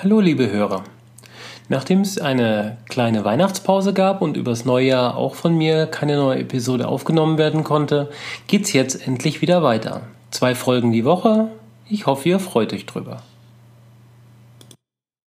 Hallo liebe Hörer. Nachdem es eine kleine Weihnachtspause gab und übers Neujahr auch von mir keine neue Episode aufgenommen werden konnte, geht's jetzt endlich wieder weiter. Zwei Folgen die Woche. Ich hoffe, ihr freut euch drüber.